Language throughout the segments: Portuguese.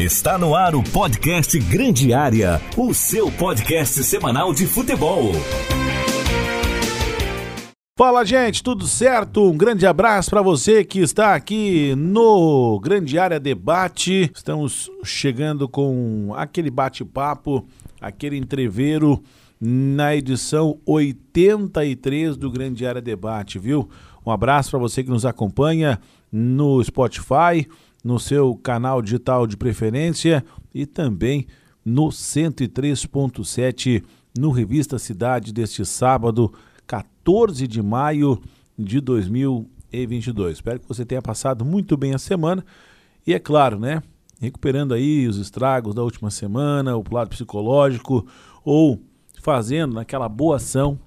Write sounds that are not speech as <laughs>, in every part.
Está no ar o podcast Grande Área, o seu podcast semanal de futebol. Fala, gente, tudo certo? Um grande abraço para você que está aqui no Grande Área Debate. Estamos chegando com aquele bate-papo, aquele entreveiro na edição 83 do Grande Área Debate, viu? Um abraço para você que nos acompanha no Spotify, no seu canal digital de preferência e também no 103.7 no Revista Cidade deste sábado, 14 de maio de 2022. Espero que você tenha passado muito bem a semana e é claro, né, recuperando aí os estragos da última semana, o lado psicológico ou fazendo aquela boa ação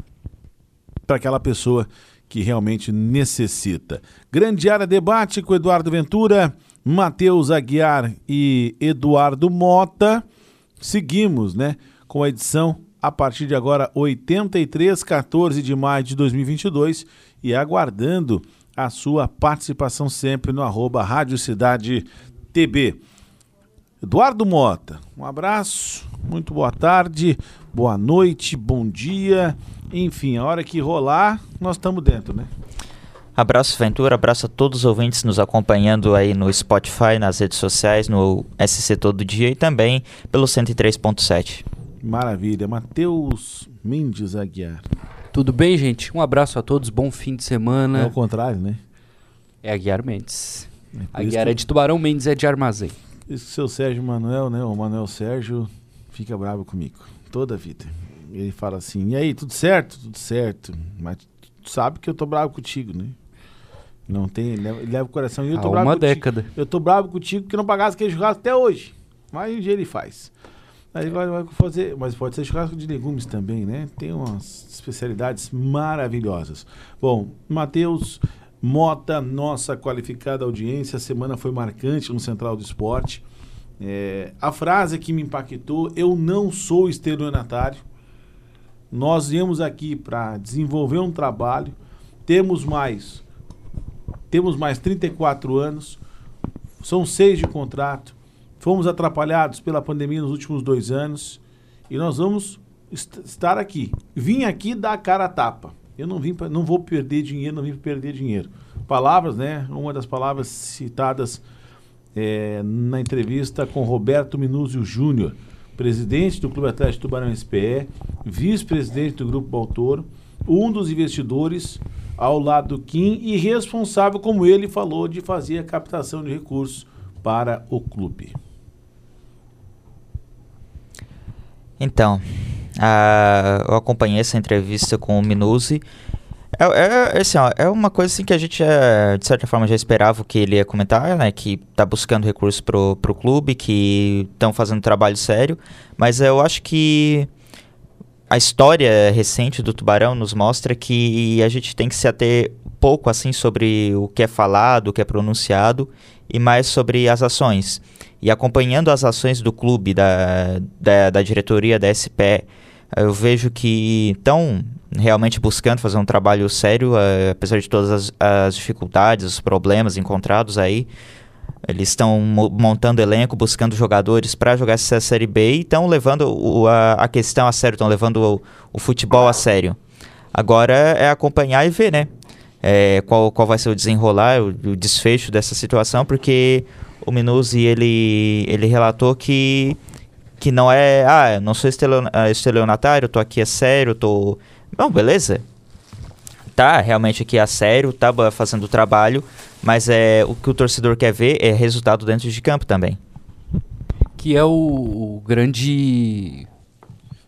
para aquela pessoa que realmente necessita. Grande área debate com Eduardo Ventura, Matheus Aguiar e Eduardo Mota. Seguimos, né, com a edição a partir de agora 83, 14 de maio de 2022 e aguardando a sua participação sempre no arroba Rádio Cidade TB. Eduardo Mota, um abraço, muito boa tarde, boa noite, bom dia, enfim, a hora que rolar, nós estamos dentro, né? Abraço Ventura, abraço a todos os ouvintes nos acompanhando aí no Spotify, nas redes sociais, no SC Todo Dia e também pelo 103.7. Maravilha. Matheus Mendes Aguiar. Tudo bem, gente? Um abraço a todos, bom fim de semana. É o contrário, né? É Aguiar Mendes. É Aguiar é de Tubarão, Mendes é de Armazém. Isso que o seu Sérgio Manuel, né? O Manuel Sérgio fica bravo comigo. Toda a vida. Ele fala assim, e aí, tudo certo? Tudo certo. Mas tu sabe que eu tô bravo contigo, né? Não tem, leva, leva o coração. E eu tô Há bravo uma década. Eu tô bravo contigo porque não pagasse aquele churrasco até hoje. Mas um dia ele faz. Aí vai, vai fazer, mas pode ser churrasco de legumes também, né? Tem umas especialidades maravilhosas. Bom, Matheus Mota, nossa qualificada audiência, a semana foi marcante no Central do Esporte. É, a frase que me impactou, eu não sou estelionatário. Nós viemos aqui para desenvolver um trabalho, temos mais, temos mais 34 anos, são seis de contrato, fomos atrapalhados pela pandemia nos últimos dois anos e nós vamos est- estar aqui. Vim aqui dar a cara a tapa. Eu não vim pra, não vou perder dinheiro, não vim perder dinheiro. Palavras, né? Uma das palavras citadas é, na entrevista com Roberto Minuzio Júnior, presidente do Clube Atlético Tubarão SPE, vice-presidente do Grupo Baltoro, um dos investidores ao lado do Kim e responsável, como ele falou, de fazer a captação de recursos para o clube. Então, eu acompanhei essa entrevista com o Minuzzi. É, é, assim, ó, é uma coisa assim que a gente, eh, de certa forma, já esperava que ele ia comentar, né? Que tá buscando recursos pro, pro clube, que estão fazendo trabalho sério. Mas eu acho que a história recente do Tubarão nos mostra que a gente tem que se ater pouco assim sobre o que é falado, o que é pronunciado e mais sobre as ações. E acompanhando as ações do clube, da, da, da diretoria da SPE, eu vejo que estão realmente buscando fazer um trabalho sério, eh, apesar de todas as, as dificuldades, os problemas encontrados aí. Eles estão mo- montando elenco, buscando jogadores para jogar essa Série B e estão levando o- a, a questão a sério, estão levando o, o futebol a sério. Agora é acompanhar e ver, né? É, qual, qual vai ser o desenrolar, o, o desfecho dessa situação, porque o Minuzzi, ele, ele relatou que, que não é, ah, não sou ah, estelionatário, tô aqui a sério, tô... Não, beleza. Tá realmente aqui a sério, tá fazendo o trabalho, mas é, o que o torcedor quer ver é resultado dentro de campo também. Que é o, o grande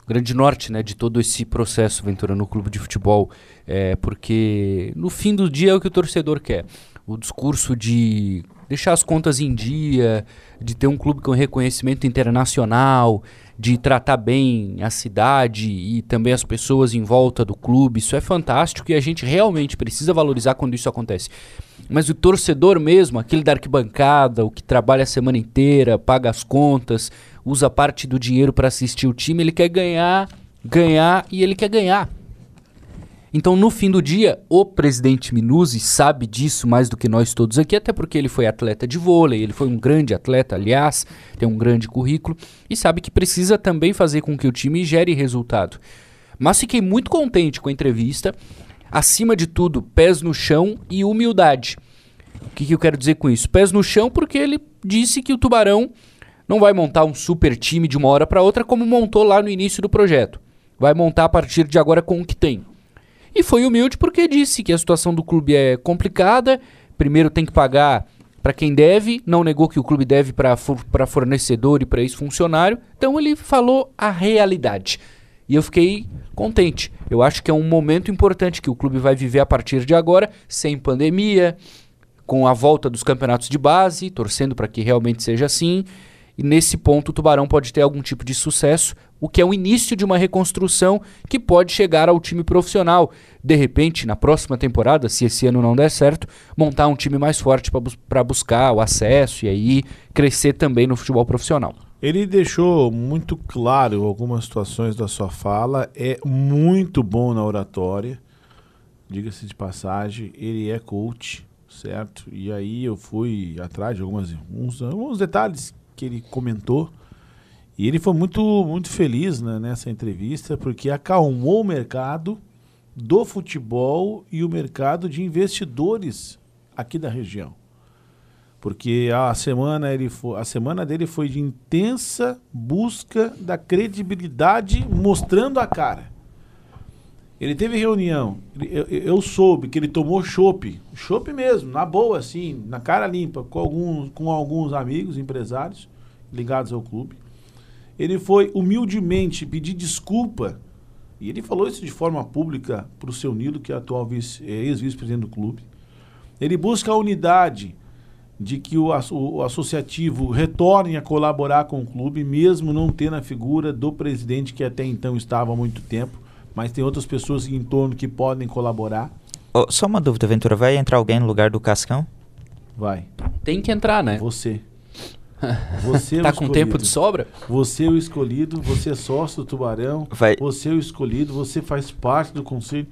grande norte né, de todo esse processo, Ventura, no clube de futebol. É, porque no fim do dia é o que o torcedor quer. O discurso de deixar as contas em dia, de ter um clube com reconhecimento internacional, de tratar bem a cidade e também as pessoas em volta do clube. Isso é fantástico e a gente realmente precisa valorizar quando isso acontece. Mas o torcedor mesmo, aquele da arquibancada, o que trabalha a semana inteira, paga as contas, usa parte do dinheiro para assistir o time, ele quer ganhar, ganhar e ele quer ganhar. Então, no fim do dia, o presidente Minuzzi sabe disso mais do que nós todos aqui, até porque ele foi atleta de vôlei, ele foi um grande atleta, aliás, tem um grande currículo, e sabe que precisa também fazer com que o time gere resultado. Mas fiquei muito contente com a entrevista. Acima de tudo, pés no chão e humildade. O que, que eu quero dizer com isso? Pés no chão porque ele disse que o Tubarão não vai montar um super time de uma hora para outra como montou lá no início do projeto. Vai montar a partir de agora com o que tem. E foi humilde porque disse que a situação do clube é complicada, primeiro tem que pagar para quem deve, não negou que o clube deve para fornecedor e para ex-funcionário, então ele falou a realidade. E eu fiquei contente. Eu acho que é um momento importante que o clube vai viver a partir de agora, sem pandemia, com a volta dos campeonatos de base, torcendo para que realmente seja assim. E nesse ponto o Tubarão pode ter algum tipo de sucesso, o que é o início de uma reconstrução que pode chegar ao time profissional. De repente, na próxima temporada, se esse ano não der certo, montar um time mais forte para bus buscar o acesso e aí crescer também no futebol profissional. Ele deixou muito claro algumas situações da sua fala, é muito bom na oratória, diga-se de passagem, ele é coach, certo? E aí eu fui atrás de algumas, uns, alguns detalhes que ele comentou. E ele foi muito, muito feliz né, nessa entrevista, porque acalmou o mercado do futebol e o mercado de investidores aqui da região. Porque a semana, ele foi, a semana dele foi de intensa busca da credibilidade, mostrando a cara. Ele teve reunião, eu, eu soube que ele tomou chopp, chopp mesmo, na boa, assim, na cara limpa, com alguns, com alguns amigos, empresários ligados ao clube. Ele foi humildemente pedir desculpa, e ele falou isso de forma pública para o seu Nilo, que é atual é, ex-vice-presidente do clube. Ele busca a unidade de que o, o, associativo retorne a colaborar com o clube, mesmo não tendo a figura do presidente que até então estava há muito tempo, mas tem outras pessoas em torno que podem colaborar. Oh, só uma dúvida, Ventura, vai entrar alguém no lugar do Cascão? Vai. Tem que entrar, né? Você. <laughs> Você é tá com tempo de sobra? Você é o escolhido, você é sócio do Tubarão, Vai. você é o escolhido, você faz parte do conselho.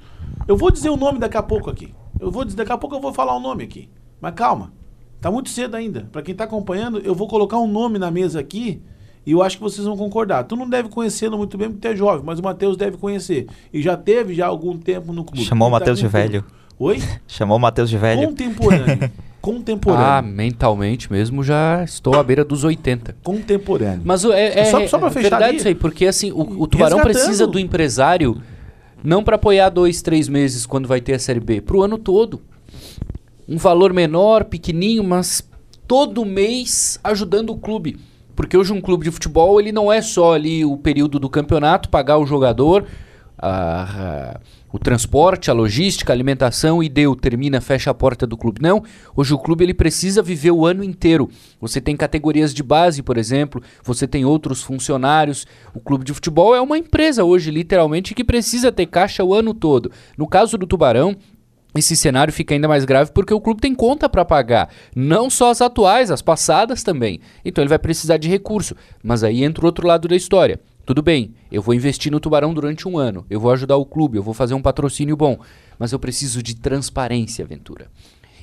Eu vou dizer o nome daqui a pouco aqui. Eu vou dizer, daqui a pouco eu vou falar o nome aqui. Mas calma, tá muito cedo ainda. Para quem tá acompanhando, eu vou colocar um nome na mesa aqui e eu acho que vocês vão concordar. Tu não deve conhecê-lo muito bem porque tu é jovem, mas o Matheus deve conhecer. E já teve já algum tempo no clube. Chamou o Matheus tá de velho. Oi? <laughs> Chamou o Matheus de velho. Contemporâneo. <laughs> Contemporâneo. Ah, mentalmente mesmo já estou à beira dos 80. Contemporâneo. Mas é, é, só, só pra fechar verdade ali, isso aí, porque assim, o, o Tubarão precisa do empresário não para apoiar dois, três meses quando vai ter a Série B, pro ano todo. Um valor menor, pequenininho, mas todo mês ajudando o clube. Porque hoje um clube de futebol, ele não é só ali o período do campeonato, pagar o jogador, a, a, o transporte, a logística, a alimentação e deu, termina, fecha a porta do clube. Não, hoje o clube ele precisa viver o ano inteiro. Você tem categorias de base, por exemplo, você tem outros funcionários. O clube de futebol é uma empresa hoje, literalmente, que precisa ter caixa o ano todo. No caso do Tubarão, esse cenário fica ainda mais grave porque o clube tem conta para pagar, não só as atuais, as passadas também. Então ele vai precisar de recurso. Mas aí entra o outro lado da história. Tudo bem, eu vou investir no Tubarão durante um ano, eu vou ajudar o clube, eu vou fazer um patrocínio bom, mas eu preciso de transparência, Ventura.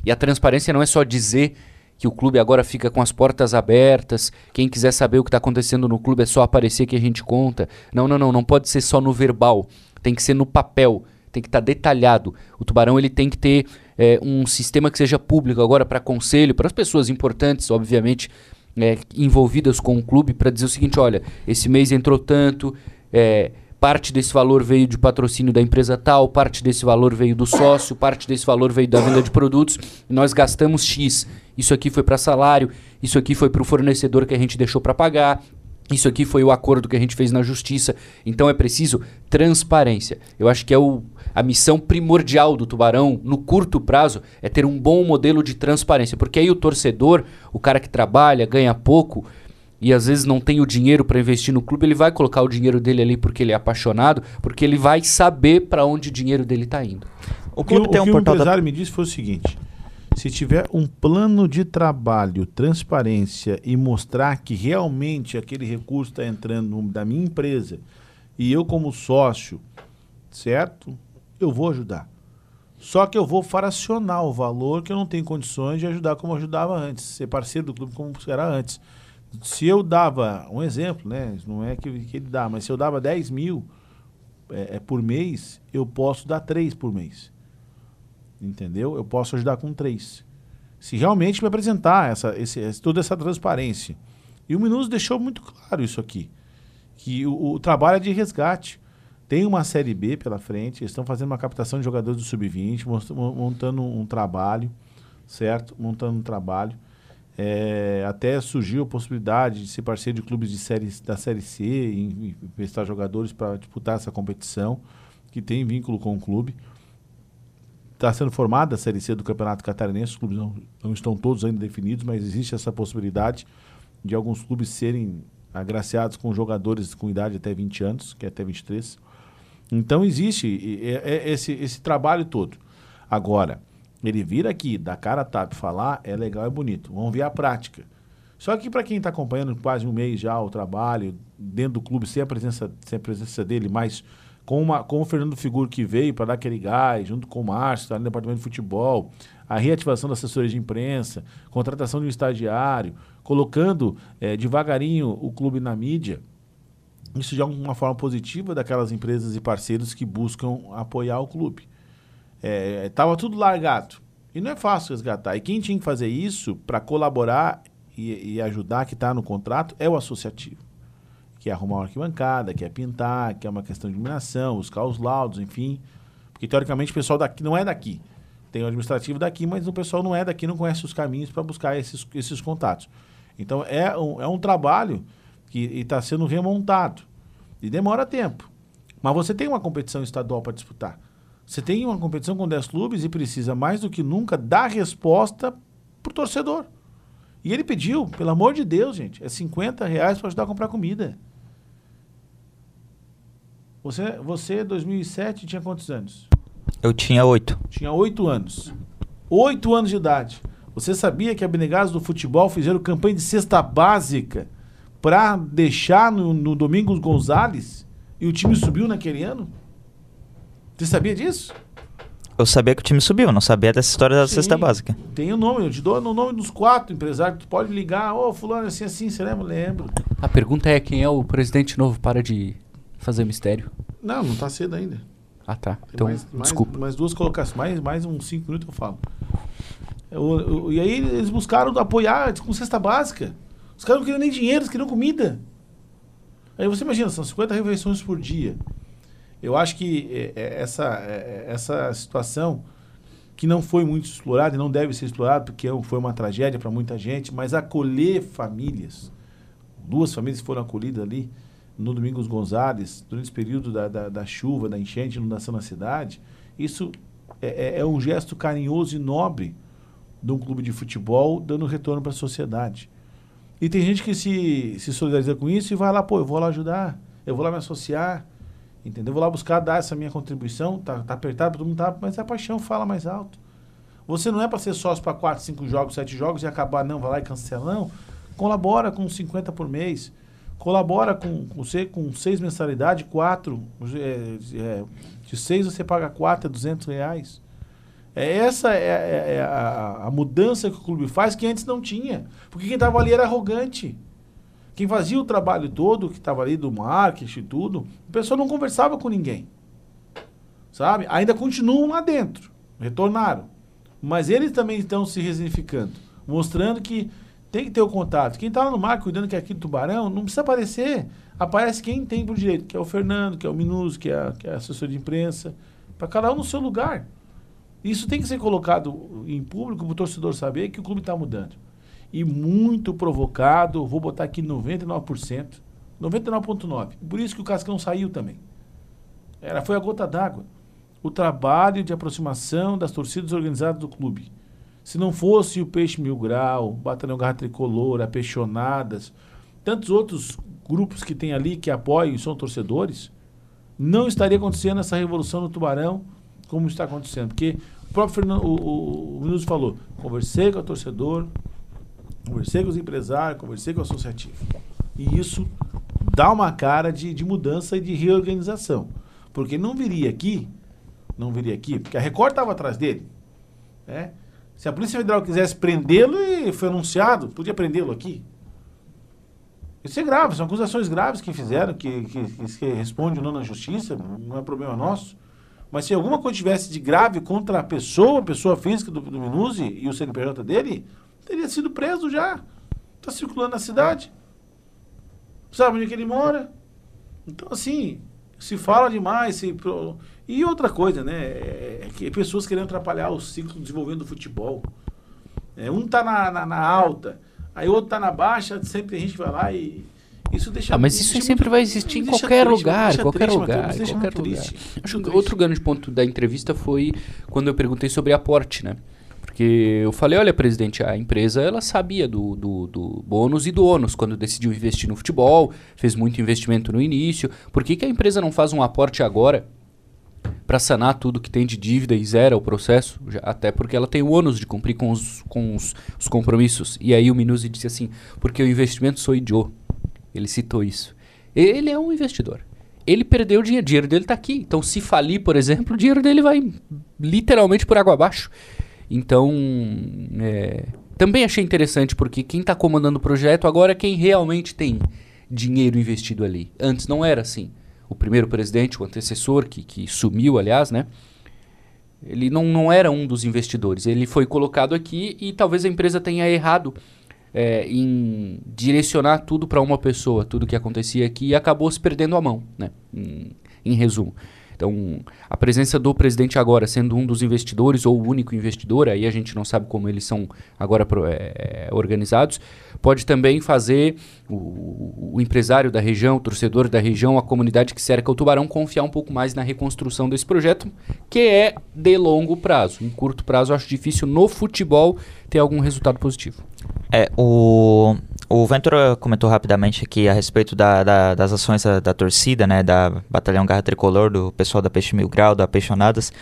E a transparência não é só dizer que o clube agora fica com as portas abertas, quem quiser saber o que está acontecendo no clube é só aparecer que a gente conta. Não, não, não, não pode ser só no verbal, tem que ser no papel, tem que estar tá detalhado. O Tubarão ele tem que ter é, um sistema que seja público agora para conselho, para as pessoas importantes, obviamente, é, envolvidas com o clube para dizer o seguinte: olha, esse mês entrou tanto, é, parte desse valor veio de patrocínio da empresa tal, parte desse valor veio do sócio, parte desse valor veio da venda de produtos, e nós gastamos X. Isso aqui foi para salário, isso aqui foi para o fornecedor que a gente deixou para pagar, isso aqui foi o acordo que a gente fez na justiça. Então é preciso transparência. Eu acho que é o, a missão primordial do Tubarão no curto prazo é ter um bom modelo de transparência, porque aí o torcedor, o cara que trabalha, ganha pouco e às vezes não tem o dinheiro para investir no clube, ele vai colocar o dinheiro dele ali porque ele é apaixonado, porque ele vai saber para onde o dinheiro dele está indo. O clube o, tem o um que portal o empresário da... me disse foi o seguinte: se tiver um plano de trabalho, transparência e mostrar que realmente aquele recurso está entrando da minha empresa e eu como sócio, certo? eu vou ajudar. Só que eu vou fracionar o valor que eu não tenho condições de ajudar como ajudava antes, ser parceiro do clube como era antes. Se eu dava, um exemplo, né? Não é que, que ele dá, mas se eu dava 10 mil é, é por mês, eu posso dar 3 por mês. Entendeu? Eu posso ajudar com 3. Se realmente me apresentar essa, esse, toda essa transparência. E o Minuso deixou muito claro isso aqui. Que o, o trabalho é de resgate. Tem uma Série B pela frente, eles estão fazendo uma captação de jogadores do Sub-20, montando um trabalho, certo? Montando um trabalho. É, até surgiu a possibilidade de ser parceiro de clubes de série, da Série C e emprestar jogadores para disputar essa competição, que tem vínculo com o clube. Está sendo formada a Série C do Campeonato Catarinense, os clubes não, não estão todos ainda definidos, mas existe essa possibilidade de alguns clubes serem agraciados com jogadores com idade até 20 anos, que é até 23 então existe esse, esse trabalho todo. Agora, ele vir aqui, da cara a tapa falar, é legal, é bonito. Vamos ver a prática. Só que para quem está acompanhando quase um mês já o trabalho, dentro do clube, sem a presença, sem a presença dele, mas com, uma, com o Fernando Figuro que veio para dar aquele gás, junto com o Márcio, está no departamento de futebol, a reativação da assessoria de imprensa, contratação de um estagiário, colocando é, devagarinho o clube na mídia, isso já é uma forma positiva daquelas empresas e parceiros que buscam apoiar o clube. Estava é, tudo largado. E não é fácil resgatar. E quem tinha que fazer isso para colaborar e, e, ajudar, que está no contrato, é o associativo. Que é arrumar uma arquibancada, que é pintar, que é uma questão de iluminação, buscar os laudos, enfim. Porque, teoricamente, o pessoal daqui não é daqui. Tem o administrativo daqui, mas o pessoal não é daqui, não conhece os caminhos para buscar esses, esses contatos. Então, é um, é um trabalho que está sendo remontado. E demora tempo. Mas você tem uma competição estadual para disputar. Você tem uma competição com 10 clubes e precisa mais do que nunca dar resposta para o torcedor. E ele pediu, pelo amor de Deus, gente, é 50 reais para ajudar a comprar comida. Você, você, 2007, tinha quantos anos? Eu tinha oito. Tinha oito anos. Oito anos de idade. Você sabia que a Benegados do Futebol fizeram campanha de cesta básica para deixar no, no Domingos Gonzalez e o time subiu naquele ano? Você sabia disso? Eu sabia que o time subiu, não sabia dessa história da Sim, cesta básica. Tem o nome, eu te dou o nome dos quatro empresários. Tu pode ligar, ô oh, fulano, assim, assim, você lembra? Lembro. A pergunta é quem é o presidente novo, para de fazer mistério. Não, não tá cedo ainda. Ah, tá. Tem então, mais, desculpa. Mais, mais duas colocações, mais, mais uns cinco minutos eu falo. Eu, eu, e aí eles buscaram apoiar com cesta básica. Os caras não queriam nem dinheiro, eles queriam comida. Aí você imagina, são 50 refeições por dia. Eu acho que é, é, essa, é, essa situação, que não foi muito explorada e não deve ser explorada, porque foi uma tragédia para muita gente, mas acolher famílias, duas famílias foram acolhidas ali no Domingos Gonzalez, durante esse período da, da, da chuva, da enchente, inundação na cidade, isso é, é, um gesto carinhoso e nobre de um clube de futebol dando retorno para a sociedade. E tem gente que se, se solidariza com isso e vai lá, pô, eu vou lá ajudar, eu vou lá me associar, entendeu? Eu vou lá buscar dar essa minha contribuição, tá, tá apertado, todo mundo tá, mas a paixão fala mais alto. Você não é para ser sócio para 4, 5 jogos, 7 jogos e acabar, não, vai lá e cancela, não. Colabora com 50 por mês. Colabora com você com 6 mensalidades, 4. É, é, de 6 você paga 4, é 200 reais. É, essa é, é, é a, a, mudança que o clube faz que antes não tinha. Porque quem estava ali era arrogante. Quem fazia o trabalho todo, que estava ali do marketing e tudo, o pessoal não conversava com ninguém. Sabe? Ainda continuam lá dentro. Retornaram. Mas eles também estão se resignificando. Mostrando que tem que ter o contato. Quem está lá no mar cuidando que é aqui do Tubarão, não precisa aparecer. Aparece quem tem por direito, que é o Fernando, que é o Minuso, que é, que é assessor de imprensa. Para cada um no seu lugar. Isso tem que ser colocado em público para o torcedor saber que o clube está mudando. E muito provocado, vou botar aqui 99%, 99,9%. Por isso que o Cascão saiu também. Era, foi a gota d'água. O trabalho de aproximação das torcidas organizadas do clube. Se não fosse o Peixe Mil Grau, Batalhão Garra Tricolor, Apeixonadas, tantos outros grupos que tem ali que apoiam e são torcedores, não estaria acontecendo essa revolução no Tubarão como está acontecendo. Porque o próprio Fernando, o, o, o falou, conversei com o torcedor, conversei com os empresários, conversei com o associativo. E isso dá uma cara de, de mudança e de reorganização. Porque não viria aqui não viria aqui? Porque a Record estava atrás dele. Né? Se a Polícia Federal quisesse prendê-lo e foi anunciado, podia prendê-lo aqui. Isso é grave, são acusações graves que fizeram, que, que, que responde ou não na justiça, não é problema nosso. Mas se alguma coisa tivesse de grave contra a pessoa, a pessoa física do, do e o CNPJ dele, teria sido preso já. Está circulando na cidade. Sabe onde é que ele mora? Então, assim, se fala demais. Se, e outra coisa, né? É, é que pessoas querendo atrapalhar o ciclo de desenvolvimento do futebol. É, um está na, na, na, alta, aí outro está na baixa, sempre tem gente vai lá e. Isso deixa Ah, mas isso deixa sempre muito- vai existir em qualquer triste, lugar, qualquer triste, lugar, Matheus, deixa qualquer lugar. triste. outro grande ponto da entrevista foi quando eu perguntei sobre aporte, né? Porque eu falei, olha, presidente, a empresa ela sabia do, do, do bônus e do ônus quando decidiu investir no futebol, fez muito investimento no início. Por que, que a empresa não faz um aporte agora para sanar tudo que tem de dívida e zera o processo? Até porque ela tem o ônus de cumprir com os, com os, os compromissos. E aí o Minuzi disse assim, porque o investimento sou idiota. Ele citou isso. Ele é um investidor. Ele perdeu dinheiro, o dinheiro dele está aqui. Então, se falir, por exemplo, o dinheiro dele vai literalmente por água abaixo. Então, é, também achei interessante porque quem está comandando o projeto agora é quem realmente tem dinheiro investido ali. Antes não era assim. O primeiro presidente, o antecessor, que, que sumiu, aliás, né? Ele não, não era um dos investidores. Ele foi colocado aqui e talvez a empresa tenha errado é, em direcionar tudo para uma pessoa, tudo que acontecia aqui, e acabou se perdendo a mão, né? Em, em resumo. Então, a presença do presidente agora, sendo um dos investidores ou o único investidor, aí a gente não sabe como eles são agora pro- é, organizados, pode também fazer o, o empresário da região, o torcedor da região, a comunidade que cerca o Tubarão confiar um pouco mais na reconstrução desse projeto, que é de longo prazo. Em curto prazo, acho difícil no futebol ter algum resultado positivo. É, o, o Ventura comentou rapidamente aqui a respeito da- da- das ações da, da torcida, né, da Batalhão Garra Tricolor, do pessoal da Peixe Mil Grau, da Peixonadas.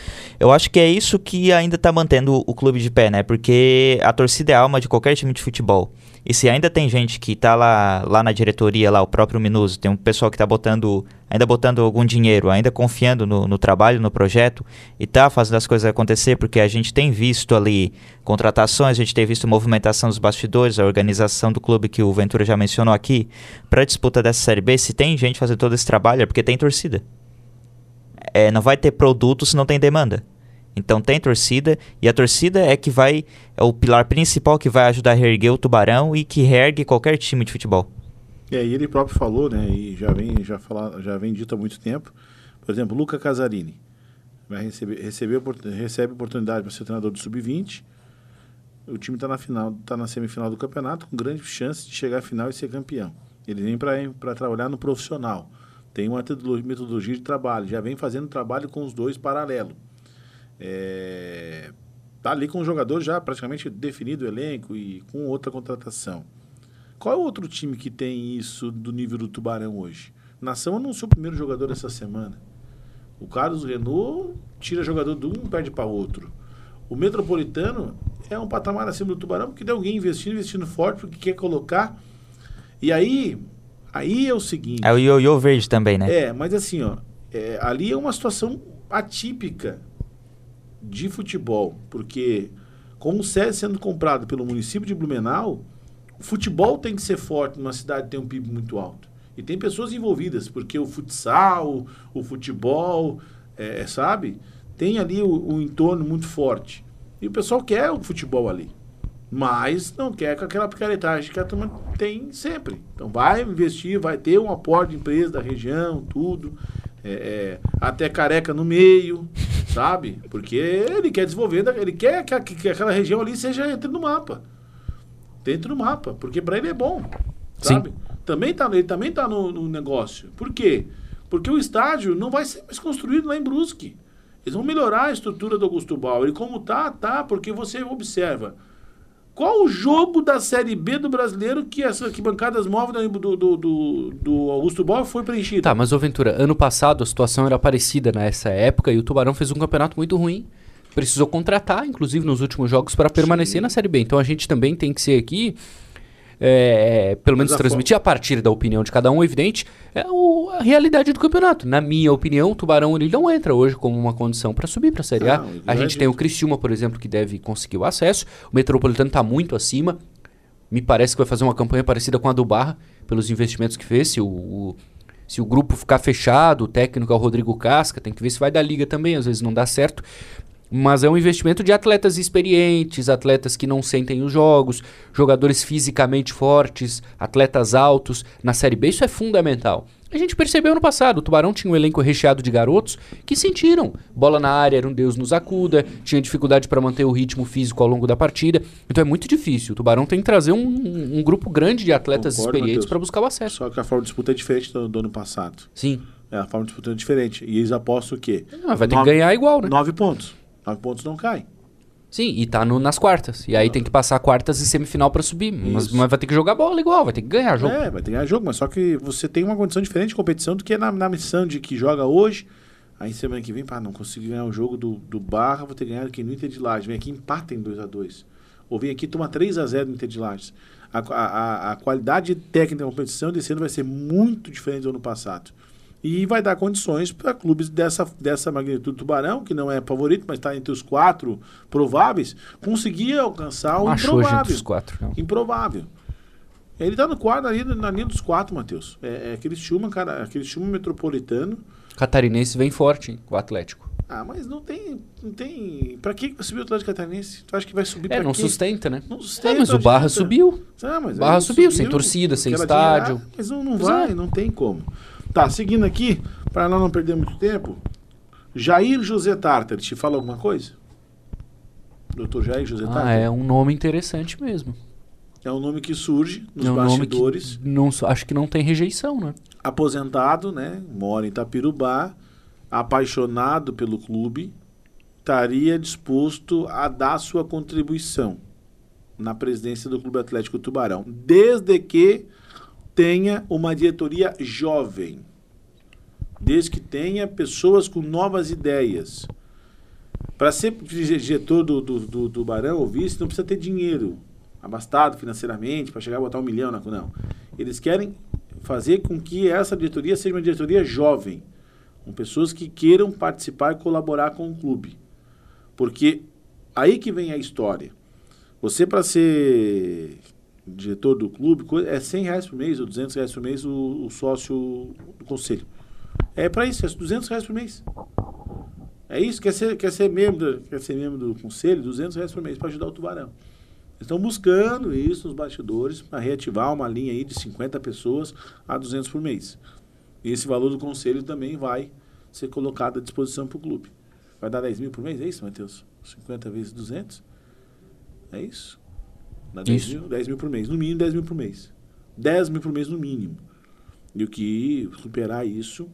Eu acho que é isso que ainda está mantendo o clube de pé, né, porque a torcida é a alma de qualquer time de futebol. E se ainda tem gente que tá lá, lá na diretoria, lá o próprio Minuso, tem um pessoal que tá botando, ainda botando algum dinheiro, ainda confiando no, no trabalho, no projeto, e tá fazendo as coisas acontecer, porque a gente tem visto ali contratações, a gente tem visto movimentação dos bastidores, a organização do clube que o Ventura já mencionou aqui, para disputa dessa Série B, se tem gente fazendo todo esse trabalho, é porque tem torcida. É, não vai ter produto se não tem demanda. Então tem torcida e a torcida é que vai é o pilar principal que vai ajudar a reerguer o Tubarão e que reergue qualquer time de futebol. E ele próprio falou, né, e já vem, já fala, já vem dito há muito tempo. Por exemplo, Luca Casarini vai receber, receber, recebe oportunidade para ser treinador do sub-20. O time está na final, tá na semifinal do campeonato com grande chance de chegar à final e ser campeão. Ele vem para trabalhar no profissional. Tem uma metodolo- metodologia de trabalho, já vem fazendo trabalho com os dois paralelo. É, tá ali com o jogador já praticamente definido o elenco e com outra contratação. Qual é o outro time que tem isso do nível do Tubarão hoje? Nação anunciou o primeiro jogador essa semana. O Carlos Renault tira jogador de um e perde para outro. O Metropolitano é um patamar acima do Tubarão porque tem alguém investindo, investindo forte porque quer colocar. E aí, aí é o seguinte. É o ioiô verde também, né? É, mas assim, ó, é, ali é uma situação atípica de futebol, porque com o SES sendo comprado pelo município de Blumenau, o futebol tem que ser forte numa cidade que tem um PIB muito alto. E tem pessoas envolvidas, porque o futsal, o futebol, é, sabe? Tem ali o, entorno muito forte. E o pessoal quer o futebol ali. Mas não quer com aquela picaretagem que a turma tem sempre. Então vai investir, vai ter um aporte de empresa da região, tudo. É, é, até careca no meio, sabe? Porque ele quer desenvolver, ele quer que, que aquela região ali seja entre no mapa. Dentro do mapa, porque para ele é bom, sabe? Também tá, ele também tá no, no negócio. Por quê? Porque o estádio não vai ser mais construído lá em Brusque. Eles vão melhorar a estrutura do Augusto Bauer. E como tá, tá, porque você observa. Qual o jogo da Série B do brasileiro que as arquibancadas móveis do, do, do, do Augusto Bauer foi preenchida? Tá, mas ô Ventura, ano passado a situação era parecida nessa época e o Tubarão fez um campeonato muito ruim. Precisou contratar, inclusive nos últimos jogos, para permanecer na Série B. Então a gente também tem que ser aqui é, é, pelo menos Mas a transmitir a partir da opinião de cada um, evidente, é o- a realidade do campeonato. Na minha opinião, o Tubarão ele não entra hoje como uma condição para subir para a Série A. Não, a gente verdade. tem o Criciúma, por exemplo, que deve conseguir o acesso. O Metropolitano está muito acima. Me parece que vai fazer uma campanha parecida com a do Barra, pelos investimentos que fez. Se o, o- se o grupo ficar fechado, o técnico é o Rodrigo Casca, tem que ver se vai da liga também, às vezes não dá certo. Mas é um investimento de atletas experientes, atletas que não sentem os jogos, jogadores fisicamente fortes, atletas altos. Na Série B isso é fundamental. A gente percebeu no passado, o Tubarão tinha um elenco recheado de garotos que sentiram. Bola na área era um Deus nos acuda, tinha dificuldade para manter o ritmo físico ao longo da partida. Então é muito difícil. O Tubarão tem que trazer um, um grupo grande de atletas Concordo, experientes para buscar o acesso. Só que a forma de disputa é diferente do, do ano passado. Sim. É, a forma de disputa é diferente. E eles apostam o quê? Mas vai ter que ganhar igual, né? Nove pontos. Nove pontos não caem. Sim, e tá no- nas quartas. E aí tem que passar quartas e semifinal pra subir. Mas, mas vai ter que jogar bola igual, vai ter que ganhar jogo. É, vai ter que ganhar jogo, mas só que você tem uma condição diferente de competição do que na, na missão de que joga hoje. Aí semana que vem, pá, não consegui ganhar o jogo do, do Barra, vou ter que ganhar aqui no Inter de Lages. Vem aqui empata em 2x2. Ou vem aqui toma 3x0 no Inter de Lages. A, a, a- a qualidade técnica da competição desse ano vai ser muito diferente do ano passado. E vai dar condições para clubes dessa, dessa magnitude Tubarão, que não é favorito, mas está entre os quatro prováveis, conseguir alcançar o gente improvável. os quatro. não. Improvável. Ele tá no quadro ali, na linha dos quatro, Matheus. É, é aquele Chuma, cara, aquele Chuma metropolitano. Catarinense vem forte, hein, o Atlético. Ah, mas não tem. Não tem. Pra que subir o Atlético Catarinense? Tu acha que vai subir É, não quê? sustenta, né? Não É, sustenta. mas o Barra subiu. Ah, mas Barra aí subiu, sem torcida, sem estádio. dinheirada, mas não, não Pois vai, é. não tem como. Tá, seguindo aqui, para não perder muito tempo. Jair José Tartar, te fala alguma coisa? Doutor Jair José Tartar? Ah, é um nome interessante mesmo. É um nome que surge nos é um bastidores. não, acho que não tem rejeição, né? aposentado, né? Mora em Itapirubá, apaixonado pelo clube, estaria disposto a dar sua contribuição na presidência do Clube Atlético Tubarão, desde que tenha uma diretoria jovem, desde que tenha pessoas com novas ideias. Para ser diretor do, do, do Tubarão ou vice, não precisa ter dinheiro abastado financeiramente para chegar a botar um milhão na não. Eles querem fazer com que essa diretoria seja uma diretoria jovem, com pessoas que queiram participar e colaborar com o clube. Porque aí que vem a história. Você, para ser diretor do clube, é 100 reais por mês ou 200 reais por mês o, o sócio do conselho. É para isso, é 200 reais por mês. É isso, quer ser, quer ser, membro, quer ser membro do conselho, 200 reais por mês para ajudar o Tubarão. Eles estão buscando isso nos bastidores para reativar uma linha aí de 50 pessoas a 200 por mês. E esse valor do conselho também vai ser colocado à disposição para o clube. Vai dar 10 mil por mês, é isso, Matheus? 50 vezes 200? É isso? Dá 10 Isso. mil, 10 mil por mês. No mínimo 10 mil por mês. 10 mil por mês no mínimo. E o que superar isso,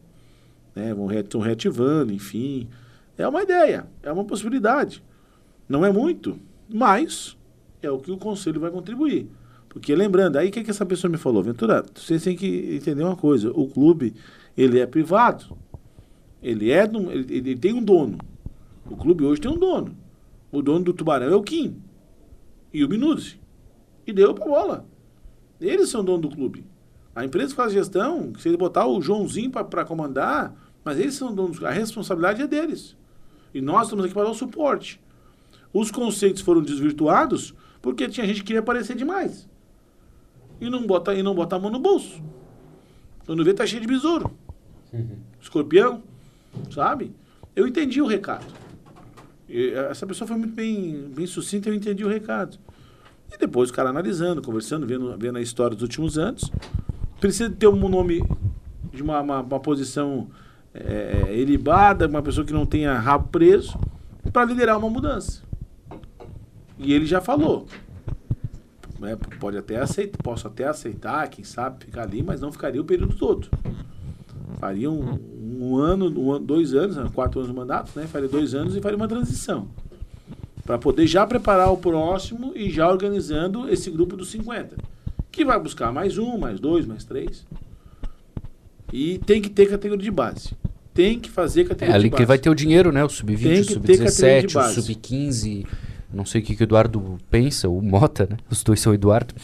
né, vão estão reativando, enfim. É uma ideia, é uma possibilidade. Não é muito, mas é o que o conselho vai contribuir. Porque lembrando, aí o que, que essa pessoa me falou? Ventura, vocês têm que entender uma coisa. O clube, ele é privado. Ele é um- ele, ele tem um dono. O clube hoje tem um dono. O dono do Tubarão é o Kim. E o Minuzzi. E deu pra bola. Eles são dono do clube. A empresa que faz gestão, se ele botar o Joãozinho para comandar, mas eles são donos. A responsabilidade é deles. E nós estamos aqui para dar o suporte. Os conceitos foram desvirtuados porque tinha gente que queria aparecer demais. E não bota, e não bota a mão no bolso. Quando vê, tá cheio de besouro. Escorpião, sabe? Eu entendi o recado. E essa pessoa foi muito bem, bem sucinta, eu entendi o recado. E depois o cara analisando, conversando, vendo, vendo a história dos últimos anos. Precisa ter um nome de uma, uma, uma posição é, elibada, uma pessoa que não tenha rabo preso, para liderar uma mudança. E ele já falou. né, pode até aceitar, posso até aceitar, quem sabe, ficar ali, mas não ficaria o período todo. Faria um, um ano, um dois anos, quatro anos de mandato, né? Faria dois anos e faria uma transição. Para poder já preparar o próximo e já organizando esse grupo dos 50. Que vai buscar mais um, mais dois, mais três. E tem que ter categoria de base. Tem que fazer É categoria ali de que base. vai ter o dinheiro, né? O Tem sub-20, que o ter categoria de sub-17, o base. sub-15. Não sei o que, que o Eduardo pensa, o Mota, né? Os dois são Eduardo.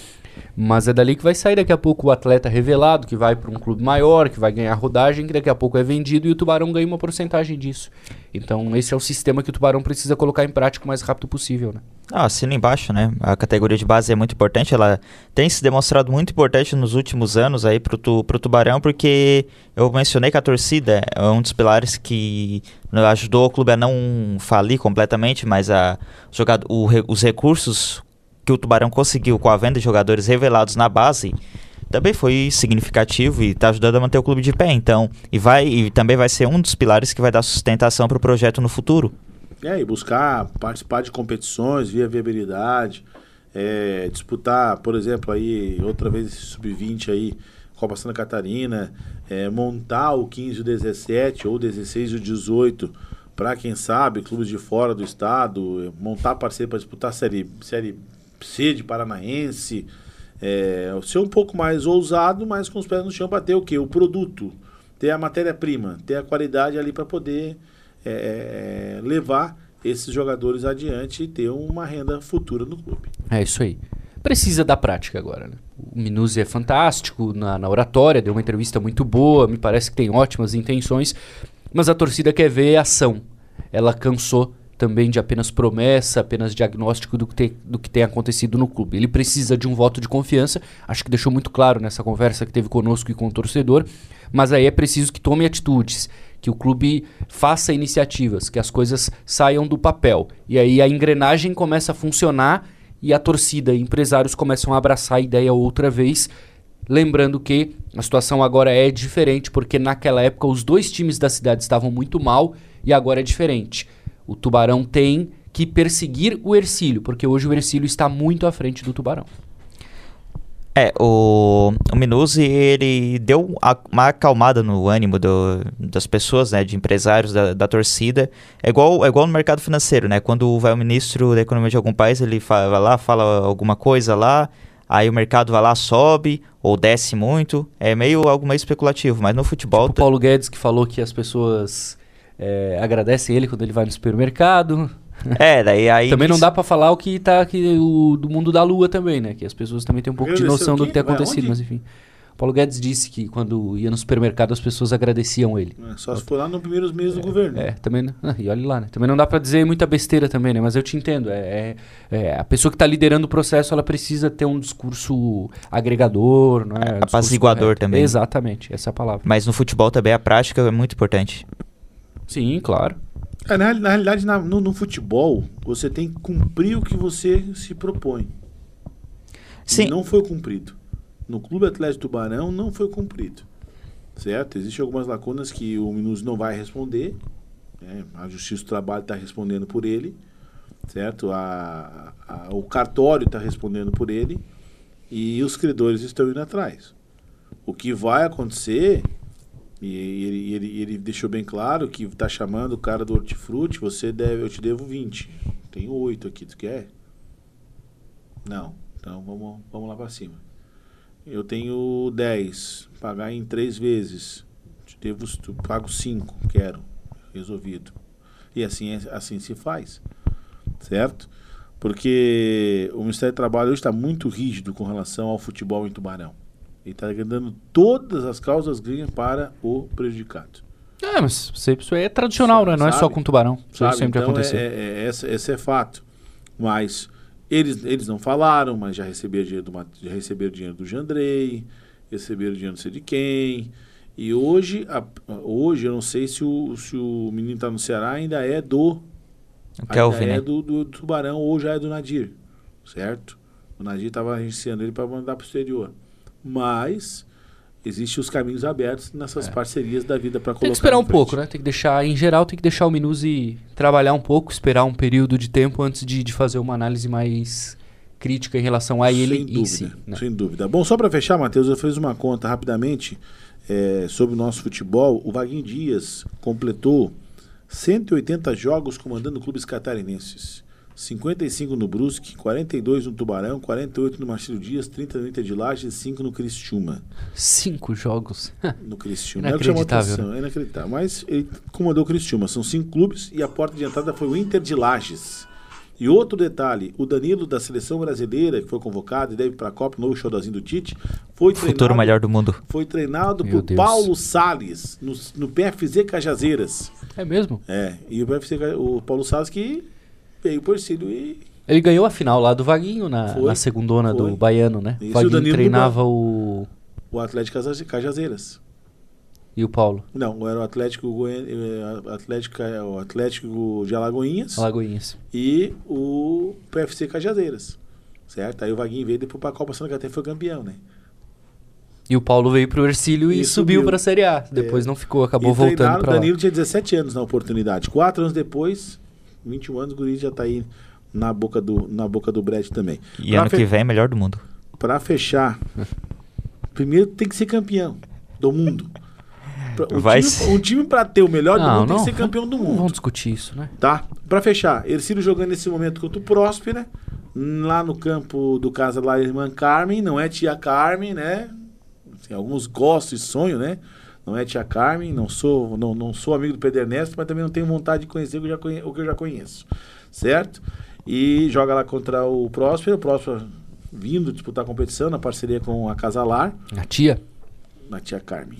Mas é dali que vai sair daqui a pouco o atleta revelado, que vai para um clube maior, que vai ganhar rodagem, que daqui a pouco é vendido e o Tubarão ganha uma porcentagem disso. Então esse é o sistema que o Tubarão precisa colocar em prática o mais rápido possível, né? Ah, assina embaixo, né? A categoria de base é muito importante, ela tem se demonstrado muito importante nos últimos anos aí pro, tu, Tubarão, porque eu mencionei que a torcida é um dos pilares que ajudou o clube a não falir completamente, mas a, jogado, o, os recursos que o Tubarão conseguiu com a venda de jogadores revelados na base também foi significativo e está ajudando a manter o clube de pé. Então, e vai e também vai ser um dos pilares que vai dar sustentação para o projeto no futuro. É, e buscar participar de competições via viabilidade, é, disputar, por exemplo, aí outra vez esse sub-20 aí, Copa Santa Catarina, é, montar o 15 o 17 ou 16 e o 18 para quem sabe, clubes de fora do estado, montar parceiro para disputar série, série C de Paranaense, é, ser um pouco mais ousado, mas com os pés no chão para ter o quê? O produto, ter a matéria-prima, ter a qualidade ali para poder é, é, levar esses jogadores adiante e ter uma renda futura no clube. É isso aí. Precisa da prática agora, né? O Minuzzi é fantástico na, na oratória, deu uma entrevista muito boa, me parece que tem ótimas intenções, mas a torcida quer ver ação. Ela cansou também de apenas promessa, apenas diagnóstico do que, te, do que tem acontecido no clube. Ele precisa de um voto de confiança, acho que deixou muito claro nessa conversa que teve conosco e com o torcedor, mas aí é preciso que tome atitudes, que o clube faça iniciativas, que as coisas saiam do papel. E aí a engrenagem começa a funcionar e a torcida e empresários começam a abraçar a ideia outra vez. Lembrando que a situação agora é diferente, porque naquela época os dois times da cidade estavam muito mal e agora é diferente. O Tubarão tem que perseguir o Ercílio, porque hoje o Ercílio está muito à frente do Tubarão. É, o, o Minuzzi, ele deu uma acalmada no ânimo do, das pessoas, né, de empresários, da, da, torcida. É igual, é igual no mercado financeiro, né? Quando vai o ministro da economia de algum país, ele fala, vai lá, fala alguma coisa lá, aí o mercado vai lá, sobe ou desce muito. É meio algo meio especulativo, mas no futebol... Tipo o Paulo Guedes que falou que as pessoas é, agradecem ele quando ele vai no supermercado. É, daí aí. também não dá para falar o que tá aqui o, do mundo da lua também, né? Que as pessoas também têm um pouco de noção do que tem acontecido, mas enfim. Paulo Guedes disse que quando ia no supermercado as pessoas agradeciam ele. É, só se for lá nos primeiros meses do governo. É, também. Ah, <laughs> e olha lá, né? Também não dá para dizer muita besteira também, né? Mas eu te entendo. É, é, é a pessoa que está liderando o processo, ela precisa ter um discurso agregador, não é? Um Apaziguador também. Exatamente, essa é a palavra. Mas no futebol também a prática é muito importante. Sim, claro. É, na, na, realidade, na, no, no, futebol, você tem que cumprir o que você se propõe. Sim. E não foi cumprido. No Clube Atlético Tubarão não foi cumprido. Certo? Existem algumas lacunas que o Minus não vai responder. Né? A Justiça do Trabalho está respondendo por ele. Certo? A, a, o cartório está respondendo por ele. E os credores estão indo atrás. O que vai acontecer e ele, ele, ele deixou bem claro que tá chamando o cara do hortifruti, você deve, eu te devo 20. Tenho 8 aqui, tu quer? Não. Então vamos, vamos lá para cima. Eu tenho 10, pagar em 3 vezes. Te devo, tu, pago 5, quero. Resolvido. E assim, é, assim se faz. Certo? Porque o Ministério do Trabalho hoje está muito rígido com relação ao futebol em Tubarão. Ele está dando todas as causas gringas para o prejudicado. É, mas isso aí é tradicional, né? Não é só com tubarão. Isso sabe? sempre então, aconteceu. É, é, esse, esse é fato. Mas eles, eles não falaram, mas já receberam dinheiro do, já receberam dinheiro do Jandrei, receberam dinheiro não sei de quem. E hoje, a, hoje eu não sei se o, se o menino está no Ceará, ainda é do. Kelvin, ainda né? é do, do, do, Tubarão ou já é do Nadir. Certo? O Nadir estava agenciando ele para mandar para o exterior mas existem os caminhos abertos nessas é. parcerias da vida para colocar. Tem que esperar um pouco, né? Tem que deixar, em geral, tem que deixar o Minuzi trabalhar um pouco, esperar um período de tempo antes de, de fazer uma análise mais crítica em relação a ele sem dúvida, em si. Né? Sem dúvida. Bom, só para fechar, Matheus, eu fiz uma conta rapidamente é, sobre o nosso futebol. O Vaguinho Dias completou 180 jogos comandando clubes catarinenses. 55 no Brusque, 42 no Tubarão, 48 no Marcelo Dias, 30 no Inter de Lages e 5 no Cristiúma. Cinco jogos? <laughs> no Cristiúma. É inacreditável. Né? É inacreditável. Mas ele comandou o Cristiúma. São cinco clubes e a porta de entrada foi o Inter de Lages. E outro detalhe, o Danilo da seleção brasileira, que foi convocado e deve ir para a Copa, o novo showzinho do Tite, foi Futuro treinado, melhor do mundo. foi treinado Meu por Deus. Paulo Salles, no, no PFZ Cajazeiras. É mesmo? É, e o PFC, o Paulo Salles que veio por Cílio e Ele ganhou a final lá do Vaguinho, na, Foi. na segundona Foi. do Baiano, né? Isso, o o Vaguinho Danilo do treinava o... o Atlético Caja- Cajazeiras. E o Paulo, Não, era o Atlético, eh, Atlético, o Atlético de Alagoinhas Alagoinhas. e o PFC Cajazeiras. Certo? Aí o Vaguinho veio depois para a Copa Santa Catarina foi campeão, né? E o Paulo veio pro Ercílio e, E subiu subiu. pra Série A. Depois É. não ficou, acabou e voltando pra o lá. Danilo tinha 17 anos na oportunidade. Quatro anos depois, 21 anos, o Guri já tá aí na boca do, na boca do Brett também. E Pra ano fe- que vem, melhor do mundo. Pra fechar, primeiro tem que ser campeão do mundo. Pra- O Vai time, ser. um time pra ter o melhor do Não, mundo tem não, que ser campeão do mundo. vamos discutir isso, né? Tá? Pra fechar, Ercílio jogando nesse momento contra o Próspera, lá no campo do Casa lá Irmã Carmen, não é tia Carmen, né? Assim, alguns gostam e sonham, né? Não é tia Carmen, não sou, não, não sou amigo do Pedro Ernesto, mas também não tenho vontade de conhecer o que eu já, conhe- o que eu já conheço. Certo? E joga lá contra o Próspera, o Próspera vindo disputar a competição na parceria com a Casalar, A tia? na tia Carmen.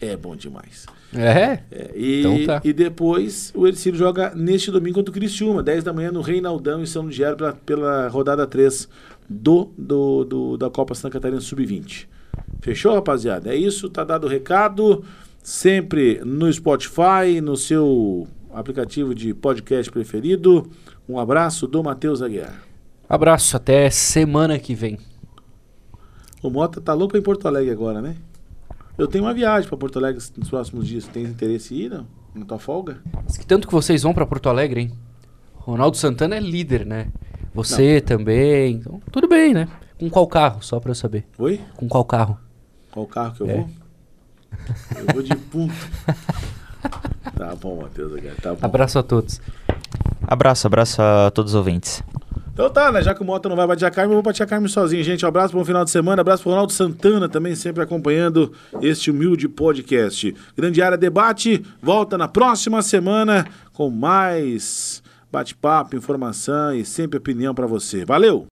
É bom demais. É? É, e, Então tá. e depois o Ercílio joga neste domingo contra o Criciúma, 10 da manhã no Reinaldão em São Ludiário pela, pela rodada 3 do, do, do- da Copa Santa Catarina Sub-20. Fechou, rapaziada? É isso, tá dado o recado. Sempre no Spotify, no seu aplicativo de podcast preferido. Um abraço do Matheus Aguiar. Abraço, até semana que vem. O Mota tá louco em Porto Alegre agora, né? Eu tenho uma viagem pra Porto Alegre nos próximos dias. Tem interesse em ir, não? Na tua folga? Diz que Tanto que vocês vão pra Porto Alegre, hein? Ronaldo Santana é líder, né? Você também. Então, tudo bem, né? Com qual carro? Só pra eu saber. Oi? Com qual carro? Qual carro que eu É. vou? Eu vou de ponto. <laughs> tá bom, Matheus. Tá bom. Abraço a todos. Abraço, abraço a todos os ouvintes. Então tá, né? Já que o Mota não vai bater a Carmen, eu vou bater a Carmen sozinho, gente. Um abraço, bom final de semana. Abraço pro Ronaldo Santana também, sempre acompanhando este humilde podcast. Grande Área Debate volta na próxima semana com mais bate-papo, informação e sempre opinião pra você. Valeu!